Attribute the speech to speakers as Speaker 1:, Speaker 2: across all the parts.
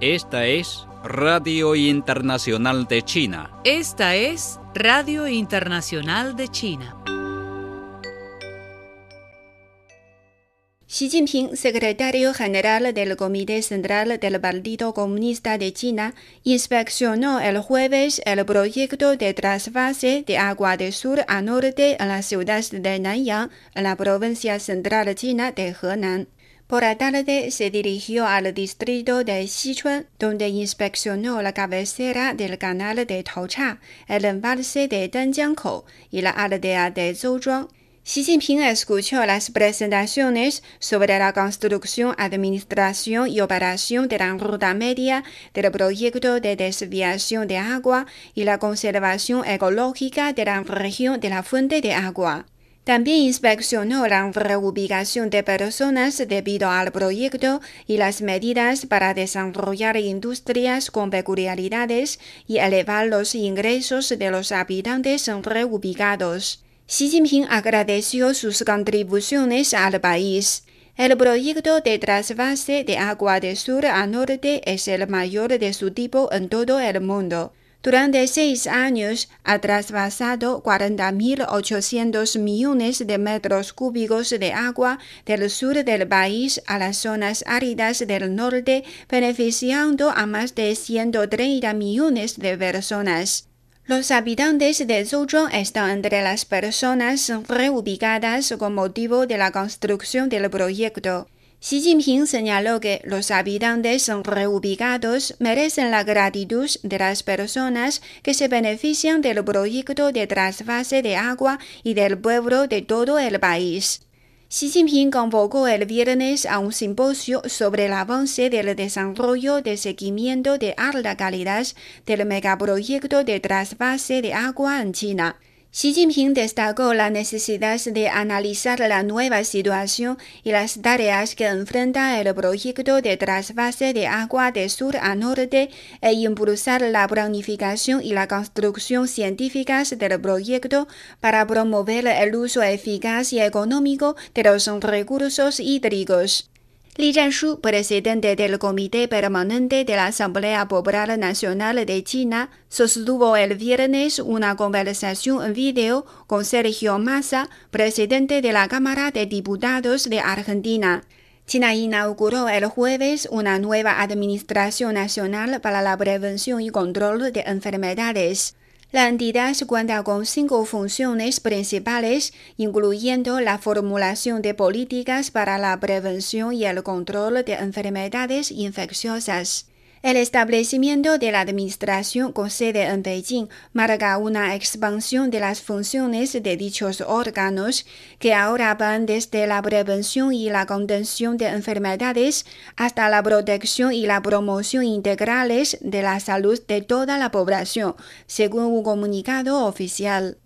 Speaker 1: Esta es Radio Internacional de China.
Speaker 2: Esta es Radio Internacional de China.
Speaker 3: Xi Jinping, secretario general del Comité Central del Partido Comunista de China, inspeccionó el jueves el proyecto de trasvase de agua de sur a norte en la ciudad de Nanyang, en la provincia central china de Henan. Por la tarde se dirigió al distrito de Xichuan, donde inspeccionó la cabecera del canal de Taocha, el embalse de Danjiangkou y la aldea de Zhouzhuang. Xi Jinping escuchó las presentaciones sobre la construcción, administración y operación de la ruta media del proyecto de desviación de agua y la conservación ecológica de la región de la fuente de agua. También inspeccionó la reubicación de personas debido al proyecto y las medidas para desarrollar industrias con peculiaridades y elevar los ingresos de los habitantes reubicados. Xi Jinping agradeció sus contribuciones al país. El proyecto de trasvase de agua de sur a norte es el mayor de su tipo en todo el mundo. Durante seis años ha trasvasado 40.800 millones de metros cúbicos de agua del sur del país a las zonas áridas del norte, beneficiando a más de 130 millones de personas. Los habitantes de Zhouzhuang están entre las personas reubicadas con motivo de la construcción del proyecto. Xi Jinping señaló que los habitantes reubicados merecen la gratitud de las personas que se benefician del proyecto de trasvase de agua y del pueblo de todo el país. Xi Jinping convocó el viernes a un simposio sobre el avance del desarrollo de seguimiento de alta calidad del megaproyecto de trasvase de agua en China. Xi Jinping destacó la necesidad de analizar la nueva situación y las tareas que enfrenta el proyecto de trasvase de agua de sur a norte e impulsar la planificación y la construcción científicas del proyecto para promover el uso eficaz y económico de los recursos hídricos. Li Zhanshu, presidente del Comité Permanente de la Asamblea Popular Nacional de China, sostuvo el viernes una conversación en vídeo con Sergio Massa, presidente de la Cámara de Diputados de Argentina. China inauguró el jueves una nueva Administración Nacional para la Prevención y Control de Enfermedades. La entidad cuenta con cinco funciones principales, incluyendo la formulación de políticas para la prevención y el control de enfermedades infecciosas. El establecimiento de la administración con sede en Beijing marca una expansión de las funciones de dichos órganos, que ahora van desde la prevención y la contención de enfermedades hasta la protección y la promoción integrales de la salud de toda la población, según un comunicado oficial.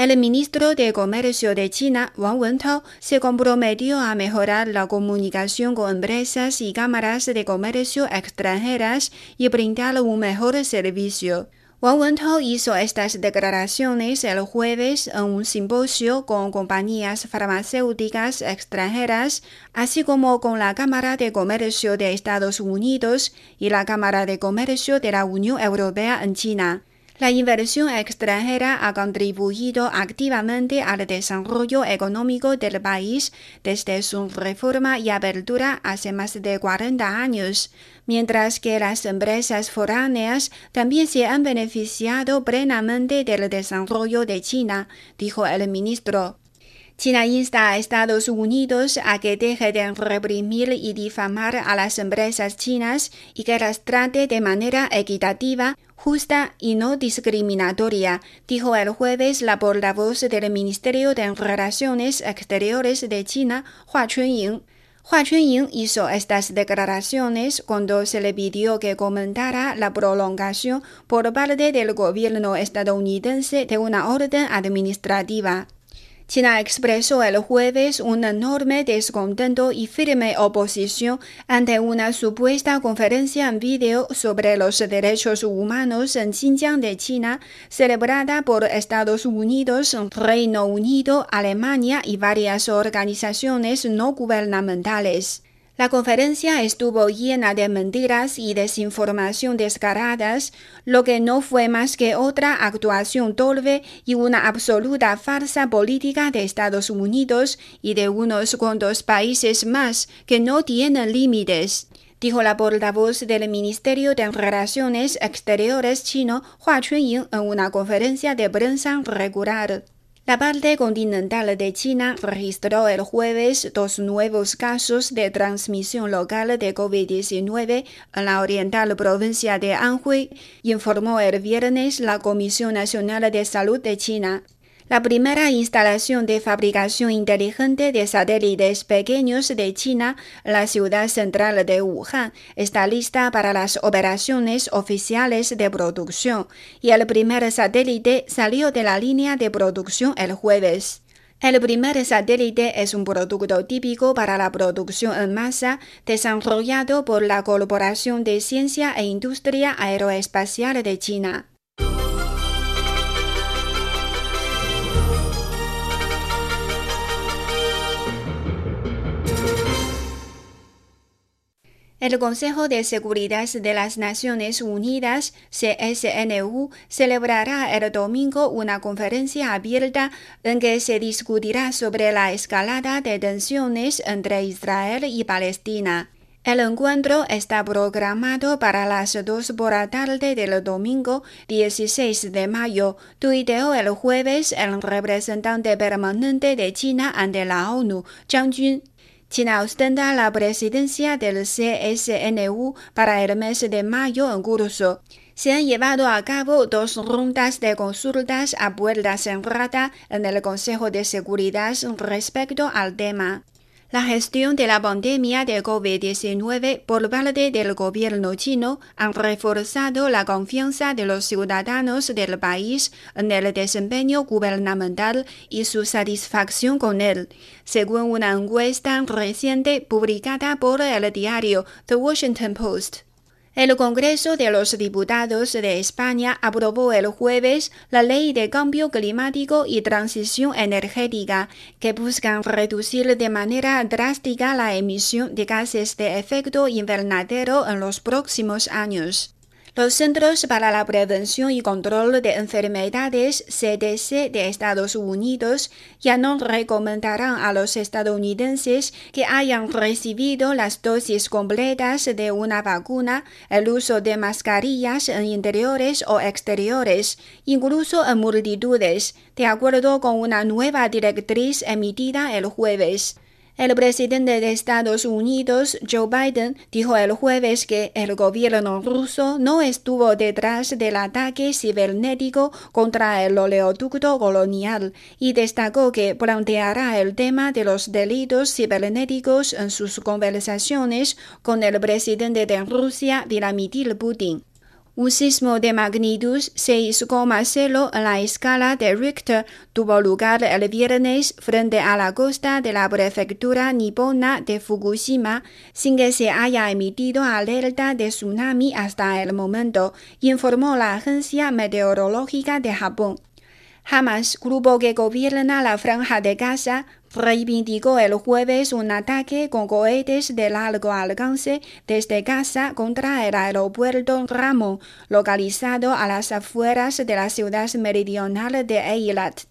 Speaker 3: El ministro de Comercio de China, Wang Wentao, se comprometió a mejorar la comunicación con empresas y cámaras de comercio extranjeras y brindar un mejor servicio. Wang Wentao hizo estas declaraciones el jueves en un simposio con compañías farmacéuticas extranjeras, así como con la Cámara de Comercio de Estados Unidos y la Cámara de Comercio de la Unión Europea en China. La inversión extranjera ha contribuido activamente al desarrollo económico del país desde su reforma y apertura hace más de 40 años, mientras que las empresas foráneas también se han beneficiado plenamente del desarrollo de China, dijo el ministro. China insta a Estados Unidos a que deje de reprimir y difamar a las empresas chinas y que las trate de manera equitativa, justa y no discriminatoria, dijo el jueves la portavoz del Ministerio de Relaciones Exteriores de China, Hua Chunying. Hua Chunying hizo estas declaraciones cuando se le pidió que comentara la prolongación por parte del gobierno estadounidense de una orden administrativa. China expresó el jueves un enorme descontento y firme oposición ante una supuesta conferencia en vídeo sobre los derechos humanos en Xinjiang de China, celebrada por Estados Unidos, Reino Unido, Alemania y varias organizaciones no gubernamentales. La conferencia estuvo llena de mentiras y desinformación descaradas, lo que no fue más que otra actuación torpe y una absoluta farsa política de Estados Unidos y de unos cuantos países más que no tienen límites dijo la portavoz del Ministerio de Relaciones Exteriores chino Hua Chunying en una conferencia de prensa regular. La parte continental de China registró el jueves dos nuevos casos de transmisión local de COVID-19 en la oriental provincia de Anhui, informó el viernes la Comisión Nacional de Salud de China. La primera instalación de fabricación inteligente de satélites pequeños de China, la ciudad central de Wuhan, está lista para las operaciones oficiales de producción y el primer satélite salió de la línea de producción el jueves. El primer satélite es un producto típico para la producción en masa desarrollado por la Corporación de Ciencia e Industria Aeroespacial de China. El Consejo de Seguridad de las Naciones Unidas, CSNU, celebrará el domingo una conferencia abierta en que se discutirá sobre la escalada de tensiones entre Israel y Palestina. El encuentro está programado para las 2 por la tarde del domingo 16 de mayo, tuiteó el jueves el representante permanente de China ante la ONU, Zhang Jun. China ostenta la presidencia del CSNU para el mes de mayo en curso. Se han llevado a cabo dos rondas de consultas a puerta cerrada en el Consejo de Seguridad respecto al tema. La gestión de la pandemia de COVID-19 por parte del gobierno chino ha reforzado la confianza de los ciudadanos del país en el desempeño gubernamental y su satisfacción con él, según una encuesta reciente publicada por el diario The Washington Post. El Congreso de los Diputados de España aprobó el jueves la Ley de Cambio Climático y Transición Energética, que busca reducir de manera drástica la emisión de gases de efecto invernadero en los próximos años. Los Centros para la Prevención y Control de Enfermedades CDC de Estados Unidos ya no recomendarán a los estadounidenses que hayan recibido las dosis completas de una vacuna el uso de mascarillas en interiores o exteriores, incluso en multitudes, de acuerdo con una nueva directriz emitida el jueves. El presidente de Estados Unidos, Joe Biden, dijo el jueves que el gobierno ruso no estuvo detrás del ataque cibernético contra el oleoducto colonial y destacó que planteará el tema de los delitos cibernéticos en sus conversaciones con el presidente de Rusia, Vladimir Putin. Un sismo de magnitud 6,0 en la escala de Richter tuvo lugar el viernes frente a la costa de la prefectura nipona de Fukushima sin que se haya emitido alerta de tsunami hasta el momento, informó la Agencia Meteorológica de Japón. Hamas, grupo que gobierna la franja de Gaza, reivindicó el jueves un ataque con cohetes de largo alcance desde Gaza contra el aeropuerto Ramo, localizado a las afueras de la ciudad meridional de Eilat.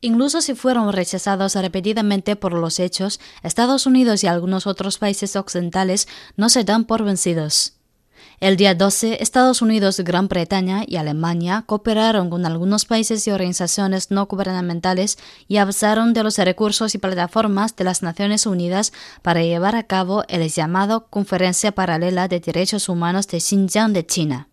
Speaker 4: Incluso si fueron rechazados repetidamente por los hechos, Estados Unidos y algunos otros países occidentales no se dan por vencidos. El día 12, Estados Unidos, Gran Bretaña y Alemania cooperaron con algunos países y organizaciones no gubernamentales y abusaron de los recursos y plataformas de las Naciones Unidas para llevar a cabo el llamado Conferencia Paralela de Derechos Humanos de Xinjiang de China.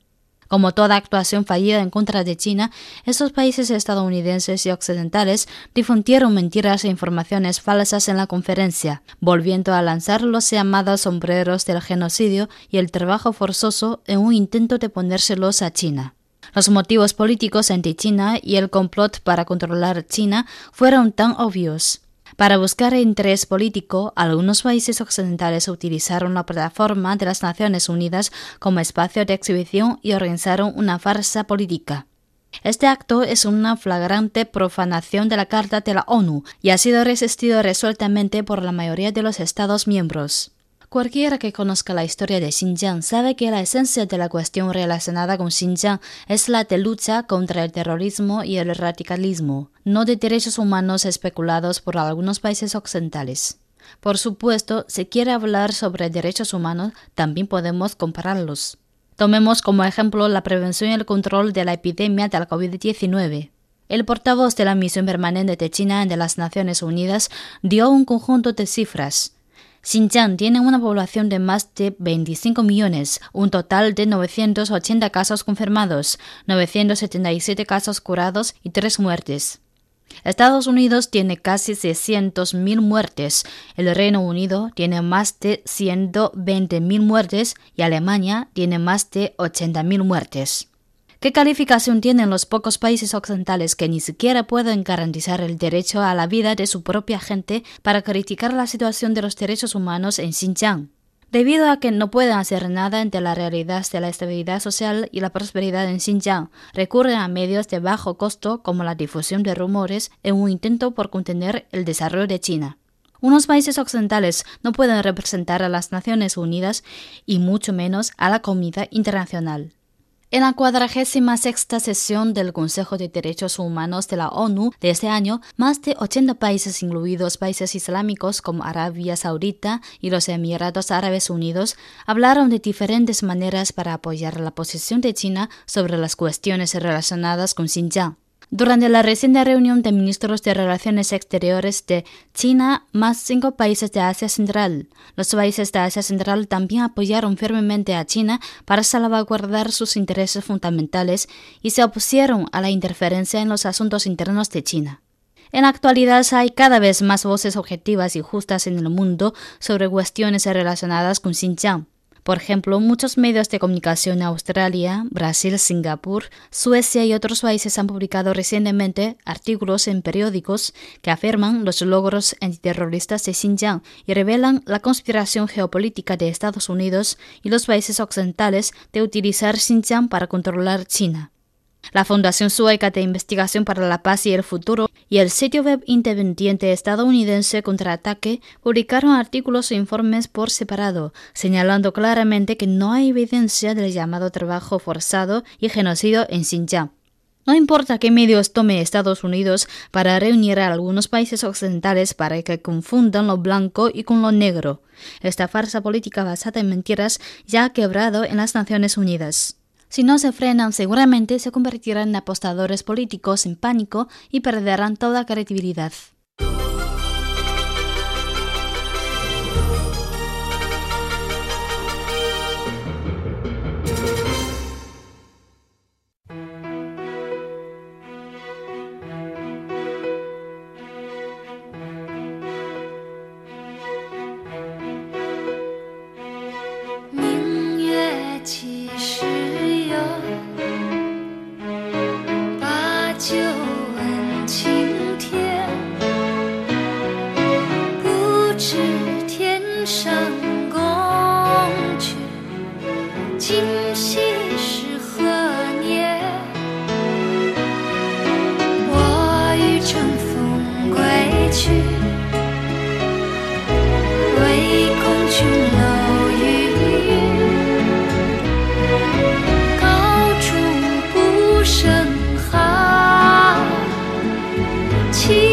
Speaker 4: Como toda actuación fallida en contra de China, estos países estadounidenses y occidentales difundieron mentiras e informaciones falsas en la conferencia, volviendo a lanzar los llamados sombreros del genocidio y el trabajo forzoso en un intento de ponérselos a China. Los motivos políticos anti-China y el complot para controlar China fueron tan obvios. Para buscar interés político, algunos países occidentales utilizaron la plataforma de las Naciones Unidas como espacio de exhibición y organizaron una farsa política. Este acto es una flagrante profanación de la Carta de la ONU y ha sido resistido resueltamente por la mayoría de los Estados miembros. Cualquiera que conozca la historia de Xinjiang sabe que la esencia de la cuestión relacionada con Xinjiang es la de lucha contra el terrorismo y el radicalismo, no de derechos humanos especulados por algunos países occidentales. Por supuesto, si quiere hablar sobre derechos humanos, también podemos compararlos. Tomemos como ejemplo la prevención y el control de la epidemia de la COVID-19. El portavoz de la Misión Permanente de China en las Naciones Unidas dio un conjunto de cifras. Xinjiang tiene una población de más de 25 millones, un total de 980 casos confirmados, 977 casos curados y 3 muertes. Estados Unidos tiene casi 600.000 muertes, el Reino Unido tiene más de 120.000 muertes y Alemania tiene más de 80.000 muertes. ¿Qué calificación tienen los pocos países occidentales que ni siquiera pueden garantizar el derecho a la vida de su propia gente para criticar la situación de los derechos humanos en Xinjiang? Debido a que no pueden hacer nada ante la realidad de la estabilidad social y la prosperidad en Xinjiang, recurren a medios de bajo costo como la difusión de rumores en un intento por contener el desarrollo de China. Unos países occidentales no pueden representar a las Naciones Unidas y mucho menos a la comunidad internacional. En la cuadragésima sexta sesión del Consejo de Derechos Humanos de la ONU de este año, más de 80 países, incluidos países islámicos como Arabia Saudita y los Emiratos Árabes Unidos, hablaron de diferentes maneras para apoyar la posición de China sobre las cuestiones relacionadas con Xinjiang. Durante la reciente reunión de ministros de Relaciones Exteriores de China más cinco países de Asia Central, los países de Asia Central también apoyaron firmemente a China para salvaguardar sus intereses fundamentales y se opusieron a la interferencia en los asuntos internos de China. En la actualidad hay cada vez más voces objetivas y justas en el mundo sobre cuestiones relacionadas con Xinjiang. Por ejemplo, muchos medios de comunicación en Australia, Brasil, Singapur, Suecia y otros países han publicado recientemente artículos en periódicos que afirman los logros antiterroristas de Xinjiang y revelan la conspiración geopolítica de Estados Unidos y los países occidentales de utilizar Xinjiang para controlar China. La Fundación Sueca de Investigación para la Paz y el Futuro y el sitio web independiente estadounidense Contraataque publicaron artículos e informes por separado, señalando claramente que no hay evidencia del llamado trabajo forzado y genocidio en Xinjiang. No importa qué medios tome Estados Unidos para reunir a algunos países occidentales para que confundan lo blanco y con lo negro. Esta farsa política basada en mentiras ya ha quebrado en las Naciones Unidas. Si no se frenan, seguramente se convertirán en apostadores políticos en pánico y perderán toda credibilidad.
Speaker 5: 情。